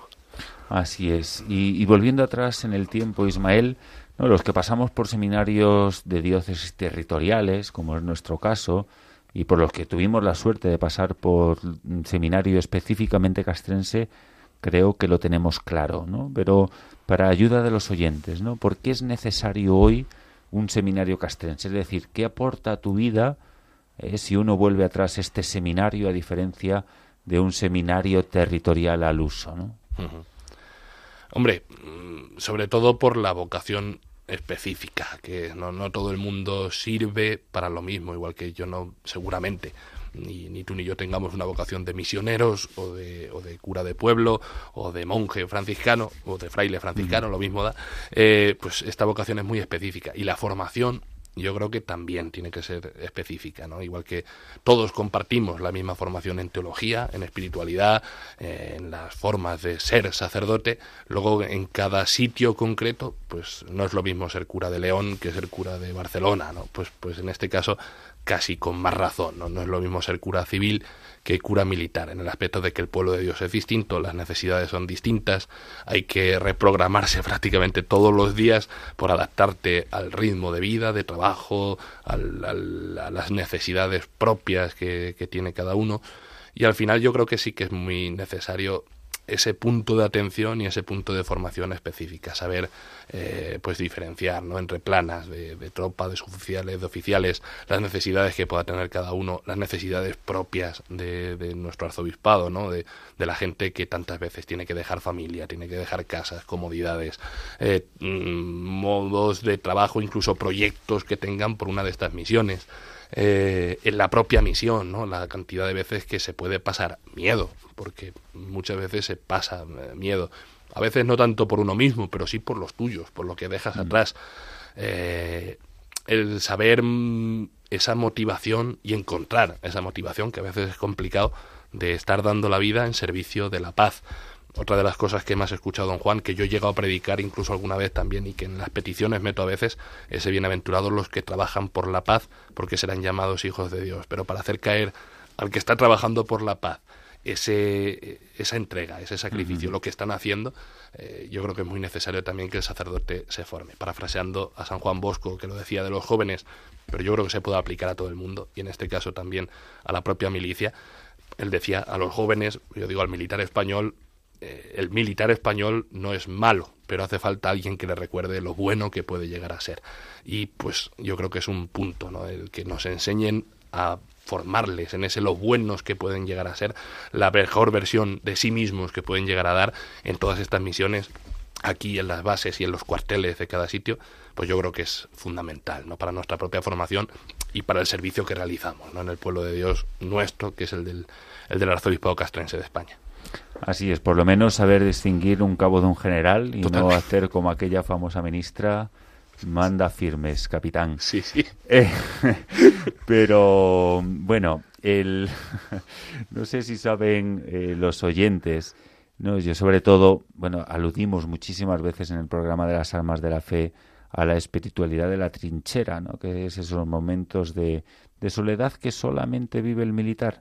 Así es. Y, volviendo atrás en el tiempo, Ismael, ¿no? los que pasamos por seminarios de diócesis territoriales, como es nuestro caso, y por los que tuvimos la suerte de pasar por un seminario específicamente castrense, creo que lo tenemos claro, ¿no? Pero para ayuda de los oyentes, ¿no? ¿Por qué es necesario hoy un seminario castrense? Es decir, ¿qué aporta a tu vida eh, si uno vuelve atrás este seminario a diferencia de un seminario territorial al uso, ¿no? Hombre, mm, sobre todo por la vocación específica, que no, no todo el mundo sirve para lo mismo, igual que yo no, seguramente ni, ni, tú ni yo tengamos una vocación de misioneros o de, o de cura de pueblo o de monje franciscano o de fraile franciscano, lo mismo da, eh, pues esta vocación es muy específica y la formación yo creo que también tiene que ser específica, ¿no? Igual que todos compartimos la misma formación en teología, en espiritualidad, eh, en las formas de ser sacerdote, luego en cada sitio concreto, pues no es lo mismo ser cura de León que ser cura de Barcelona, ¿no? Pues, pues en este caso casi con más razón. ¿no? no es lo mismo ser cura civil que cura militar, en el aspecto de que el pueblo de Dios es distinto, las necesidades son distintas, hay que reprogramarse prácticamente todos los días por adaptarte al ritmo de vida, de trabajo, a las necesidades propias que, que tiene cada uno. Y al final yo creo que sí que es muy necesario ese punto de atención y ese punto de formación específica, saber eh, pues diferenciar ¿no? entre planas de, tropa, de suboficiales, de oficiales, las necesidades que pueda tener cada uno, las necesidades propias de, de nuestro arzobispado, ¿no? de, de, la gente que tantas veces tiene que dejar familia, tiene que dejar casas, comodidades, eh, mm, modos de trabajo, incluso proyectos que tengan por una de estas misiones. Eh, en la propia misión, ¿no? La cantidad de veces que se puede pasar miedo, porque muchas veces se pasa eh, miedo. A veces no tanto por uno mismo, pero sí por los tuyos, por lo que dejas mm. atrás. Eh, el saber mm, esa motivación y encontrar esa motivación, que a veces es complicado, de estar dando la vida en servicio de la paz otra de las cosas que más he escuchado don Juan, que yo he llegado a predicar incluso alguna vez también y que en las peticiones meto a veces, ese bienaventurados los que trabajan por la paz, porque serán llamados hijos de Dios. Pero para hacer caer al que está trabajando por la paz, ese, esa entrega, ese sacrificio, lo que están haciendo, eh, yo creo que es muy necesario también que el sacerdote se forme. Parafraseando a San Juan Bosco, que lo decía de los jóvenes, pero yo creo que se puede aplicar a todo el mundo, y en este caso también a la propia milicia. Él decía a los jóvenes, yo digo al militar español, eh, el militar español no es malo, pero hace falta alguien que le recuerde lo bueno que puede llegar a ser. Y pues yo creo que es un punto, ¿no? El que nos enseñen a formarles en ese lo buenos que pueden llegar a ser, la mejor versión de sí mismos que pueden llegar a dar en todas estas misiones, aquí en las bases y en los cuarteles de cada sitio, pues yo creo que es fundamental, ¿no? Para nuestra propia formación y para el servicio que realizamos, ¿no? En el pueblo de Dios nuestro, que es el del, el del arzobispado castrense de España. Así es, por lo menos saber distinguir un cabo de un general y no hacer como aquella famosa ministra Manda firmes, capitán. Sí, sí. Eh, pero bueno, el, no sé si saben eh, los oyentes, no, yo sobre todo, bueno, aludimos muchísimas veces en el programa de las armas de la fe a la espiritualidad de la trinchera, ¿no? que es esos momentos de, de soledad que solamente vive el militar,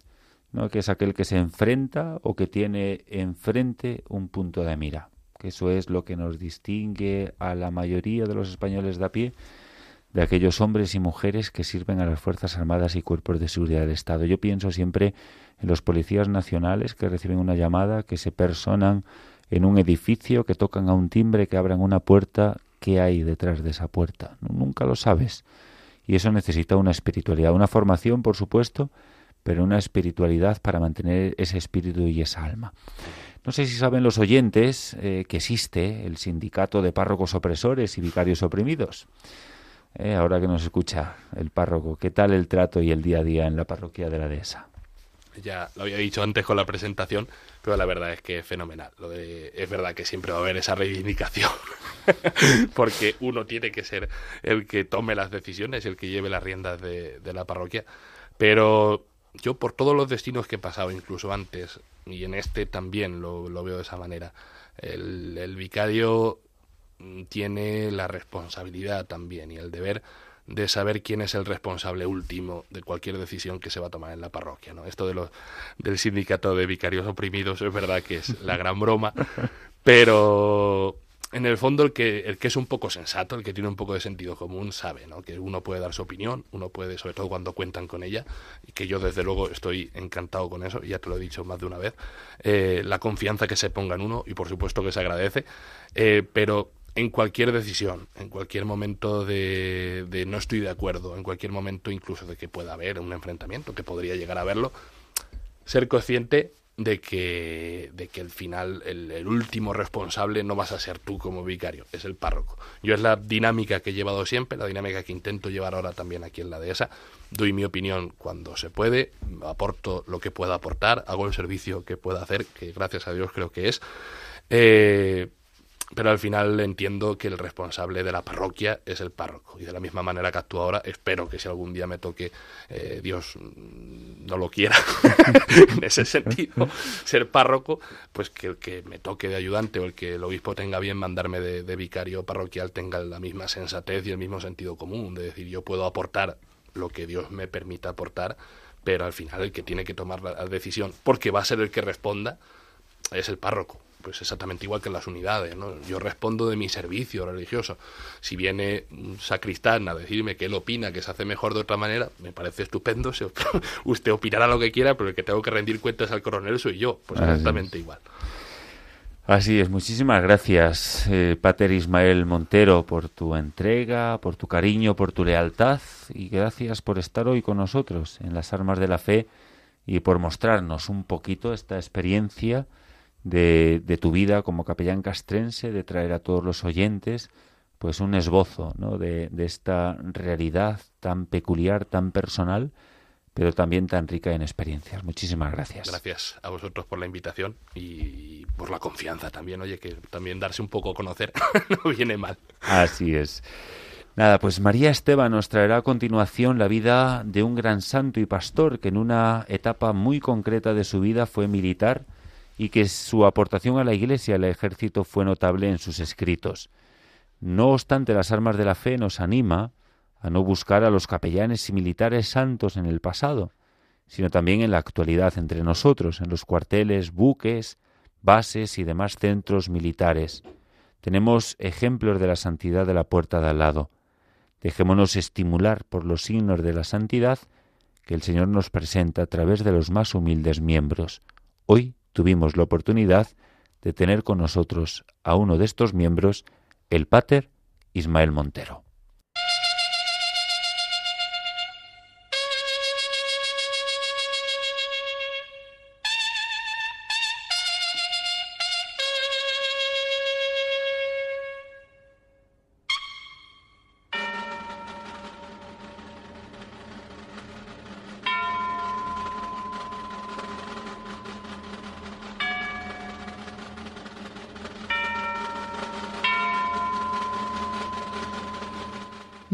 ¿no? que es aquel que se enfrenta o que tiene enfrente un punto de mira eso es lo que nos distingue a la mayoría de los españoles de a pie de aquellos hombres y mujeres que sirven a las Fuerzas Armadas y cuerpos de seguridad del Estado. Yo pienso siempre en los policías nacionales que reciben una llamada, que se personan en un edificio, que tocan a un timbre, que abran una puerta. ¿Qué hay detrás de esa puerta? Nunca lo sabes. Y eso necesita una espiritualidad, una formación, por supuesto, pero una espiritualidad para mantener ese espíritu y esa alma. No sé si saben los oyentes eh, que existe el sindicato de párrocos opresores y vicarios oprimidos. Eh, ahora que nos escucha el párroco, ¿qué tal el trato y el día a día en la parroquia de la dehesa? Ya lo había dicho antes con la presentación, pero la verdad es que es fenomenal. Lo de, es verdad que siempre va a haber esa reivindicación, porque uno tiene que ser el que tome las decisiones, el que lleve las riendas de, de la parroquia. Pero yo por todos los destinos que he pasado, incluso antes, y en este también lo, veo de esa manera, el, el, vicario tiene la responsabilidad también y el deber de saber quién es el responsable último de cualquier decisión que se va a tomar en la parroquia. ¿no? Esto de los, del sindicato de vicarios oprimidos es verdad que es la gran broma, pero en el fondo el que, el que es un poco sensato, el que tiene un poco de sentido común, sabe ¿no? que uno puede dar su opinión, uno puede, sobre todo cuando cuentan con ella, y que yo desde luego estoy encantado con eso, ya te lo he dicho más de una vez, eh, la confianza que se ponga en uno, y por supuesto que se agradece, eh, pero en cualquier decisión, en cualquier momento de, de no estoy de acuerdo, en cualquier momento incluso de que pueda haber un enfrentamiento, que podría llegar a haberlo, ser consciente de que, de que al final el, último responsable no vas a ser tú como vicario, es el párroco. Yo es la dinámica que he llevado siempre, la dinámica que intento llevar ahora también aquí en la dehesa. Doy mi opinión cuando se puede, aporto lo que pueda aportar, hago el servicio que pueda hacer, que gracias a Dios creo que es. Eh, pero al final entiendo que el responsable de la parroquia es el párroco. Y de la misma manera que actúo ahora, espero que si algún día me toque, eh, Dios mm, no lo quiera, en ese sentido, ser párroco, pues que el que me toque de ayudante o el que el obispo tenga bien mandarme de, vicario parroquial tenga la misma sensatez y el mismo sentido común, de decir, yo puedo aportar lo que Dios me permita aportar, pero al final el que tiene que tomar la decisión, porque va a ser el que responda, es el párroco pues exactamente igual que en las unidades, ¿no? Yo respondo de mi servicio religioso. Si viene un sacristán a decirme que él opina que se hace mejor de otra manera, me parece estupendo. usted opinará lo que quiera, pero el que tengo que rendir cuentas al coronel soy yo. Pues exactamente igual. Así es, muchísimas gracias, eh, Pater Ismael Montero, por tu entrega, por tu cariño, por tu lealtad y gracias por estar hoy con nosotros en las armas de la fe y por mostrarnos un poquito esta experiencia de, de, tu vida como capellán castrense, de traer a todos los oyentes pues un esbozo ¿no? de, de esta realidad tan peculiar, tan personal, pero también tan rica en experiencias. Muchísimas gracias. Gracias a vosotros por la invitación y por la confianza también. Oye, que también darse un poco a conocer no viene mal. Así es. Nada, pues María Esteban nos traerá a continuación la vida de un gran santo y pastor que en una etapa muy concreta de su vida fue militar y que su aportación a la Iglesia y al ejército fue notable en sus escritos. No obstante, las armas de la fe nos anima a no buscar a los capellanes y militares santos en el pasado, sino también en la actualidad entre nosotros, en los cuarteles, buques, bases y demás centros militares. Tenemos ejemplos de la santidad de la puerta de al lado. Dejémonos estimular por los signos de la santidad que el Señor nos presenta a través de los más humildes miembros. Hoy tuvimos la oportunidad de tener con nosotros a uno de estos miembros, el Pater Ismael Montero.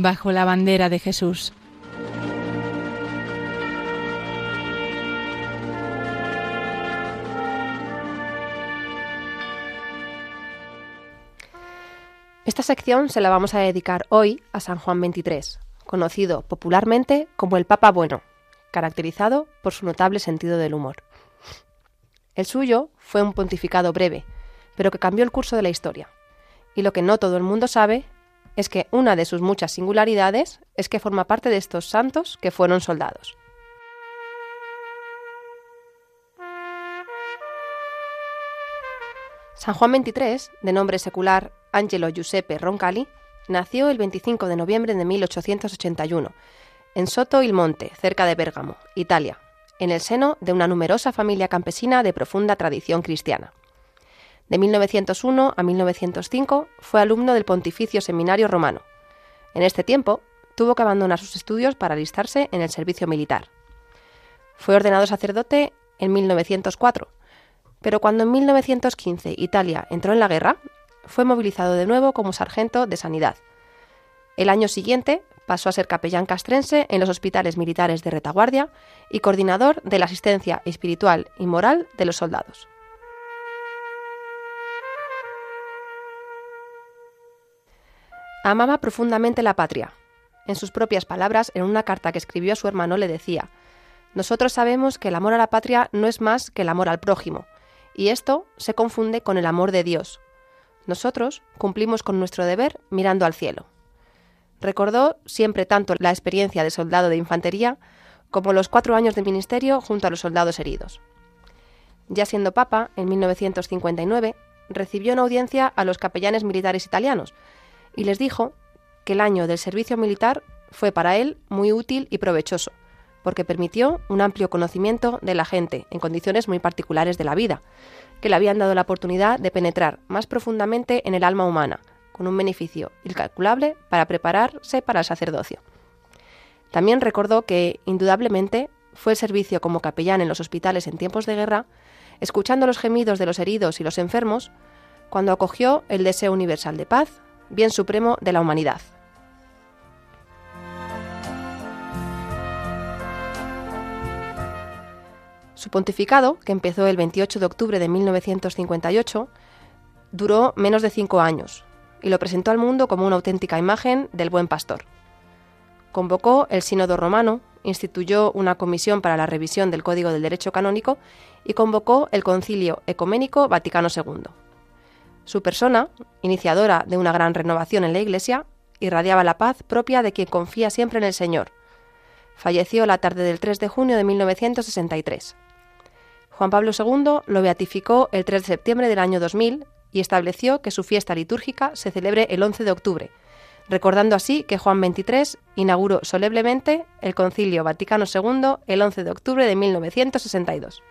Bajo la bandera de Jesús. Esta sección se la vamos a dedicar hoy a San Juan XXIII, conocido popularmente como el Papa Bueno, caracterizado por su notable sentido del humor. El suyo fue un pontificado breve, pero que cambió el curso de la historia. Y lo que no todo el mundo sabe es que una de sus muchas singularidades es que forma parte de estos santos que fueron soldados. San Juan XXIII, de nombre secular Angelo Giuseppe Roncalli, nació el 25 de noviembre de 1881 en Soto il Monte, cerca de Bérgamo, Italia, en el seno de una numerosa familia campesina de profunda tradición cristiana. De 1901 a 1905 fue alumno del Pontificio Seminario Romano. En este tiempo tuvo que abandonar sus estudios para alistarse en el servicio militar. Fue ordenado sacerdote en 1904, pero cuando en 1915 Italia entró en la guerra, fue movilizado de nuevo como sargento de sanidad. El año siguiente pasó a ser capellán castrense en los hospitales militares de retaguardia y coordinador de la asistencia espiritual y moral de los soldados. Amaba profundamente la patria. En sus propias palabras, en una carta que escribió a su hermano le decía, Nosotros sabemos que el amor a la patria no es más que el amor al prójimo, y esto se confunde con el amor de Dios. Nosotros cumplimos con nuestro deber mirando al cielo. Recordó siempre tanto la experiencia de soldado de infantería como los cuatro años de ministerio junto a los soldados heridos. Ya siendo papa, en 1959, recibió una audiencia a los capellanes militares italianos, y les dijo que el año del servicio militar fue para él muy útil y provechoso, porque permitió un amplio conocimiento de la gente en condiciones muy particulares de la vida, que le habían dado la oportunidad de penetrar más profundamente en el alma humana, con un beneficio incalculable para prepararse para el sacerdocio. También recordó que, indudablemente, fue el servicio como capellán en los hospitales en tiempos de guerra, escuchando los gemidos de los heridos y los enfermos, cuando acogió el deseo universal de paz, bien supremo de la humanidad. Su pontificado, que empezó el 28 de octubre de 1958, duró menos de cinco años y lo presentó al mundo como una auténtica imagen del buen pastor. Convocó el Sínodo Romano, instituyó una comisión para la revisión del Código del Derecho Canónico y convocó el Concilio Ecuménico Vaticano II. Su persona, iniciadora de una gran renovación en la Iglesia, irradiaba la paz propia de quien confía siempre en el Señor. Falleció la tarde del 3 de junio de 1963. Juan Pablo II lo beatificó el 3 de septiembre del año 2000 y estableció que su fiesta litúrgica se celebre el 11 de octubre, recordando así que Juan XXIII inauguró solemnemente el Concilio Vaticano II el 11 de octubre de 1962.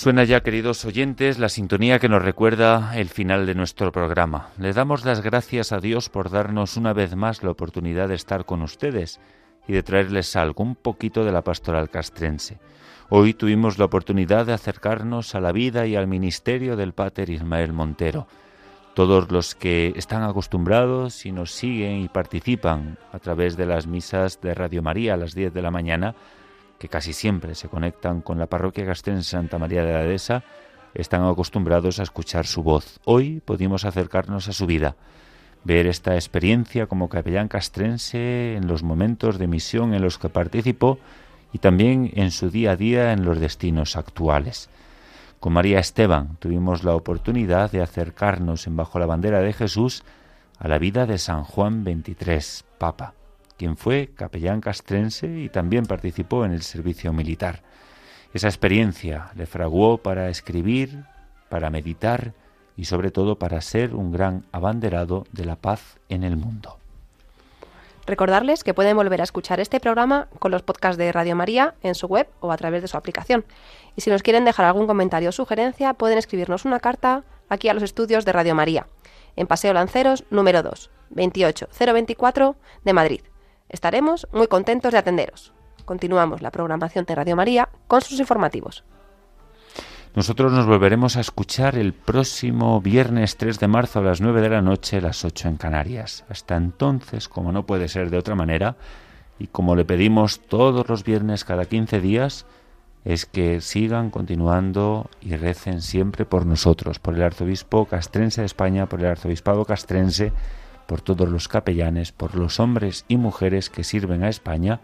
Suena ya, queridos oyentes, la sintonía que nos recuerda el final de nuestro programa. Le damos las gracias a Dios por darnos una vez más la oportunidad de estar con ustedes y de traerles algo, un poquito de la pastoral castrense. Hoy tuvimos la oportunidad de acercarnos a la vida y al ministerio del Pater Ismael Montero. todos los que están acostumbrados y nos siguen y participan a través de las misas de Radio María a las 10 de la mañana, que casi siempre se conectan con la parroquia castrense Santa María de la Dehesa, están acostumbrados a escuchar su voz. Hoy pudimos acercarnos a su vida, ver esta experiencia como capellán castrense en los momentos de misión en los que participó y también en su día a día en los destinos actuales. Con María Esteban tuvimos la oportunidad de acercarnos en bajo la bandera de Jesús a la vida de San Juan XXIII, Papa, quien fue capellán castrense y también participó en el servicio militar. Esa experiencia le fraguó para escribir, para meditar y sobre todo para ser un gran abanderado de la paz en el mundo. Recordarles que pueden volver a escuchar este programa con los podcasts de Radio María en su web o a través de su aplicación. Y si nos quieren dejar algún comentario o sugerencia, pueden escribirnos una carta aquí a los estudios de Radio María, en Paseo Lanceros número 2, 28024 de Madrid. Estaremos muy contentos de atenderos. Continuamos la programación de Radio María con sus informativos. Nosotros nos volveremos a escuchar el próximo viernes 3 de marzo a las 9 de la noche, las 8 en Canarias. Hasta entonces, como no puede ser de otra manera, y como le pedimos todos los viernes cada 15 días, es que sigan continuando y recen siempre por nosotros, por el arzobispo castrense de España, por el arzobispado castrense, por todos los capellanes, por los hombres y mujeres que sirven a España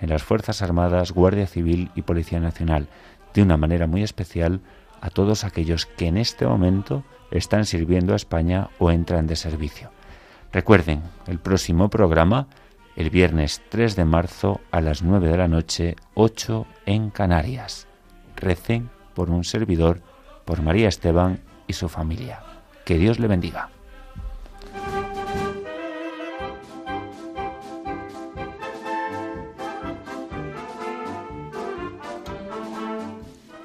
en las Fuerzas Armadas, Guardia Civil y Policía Nacional de una manera muy especial a todos aquellos que en este momento están sirviendo a España o entran de servicio. Recuerden, el próximo programa, el viernes 3 de marzo a las 9 de la noche, 8 en Canarias. Recen por un servidor, por María Esteban y su familia. Que Dios le bendiga.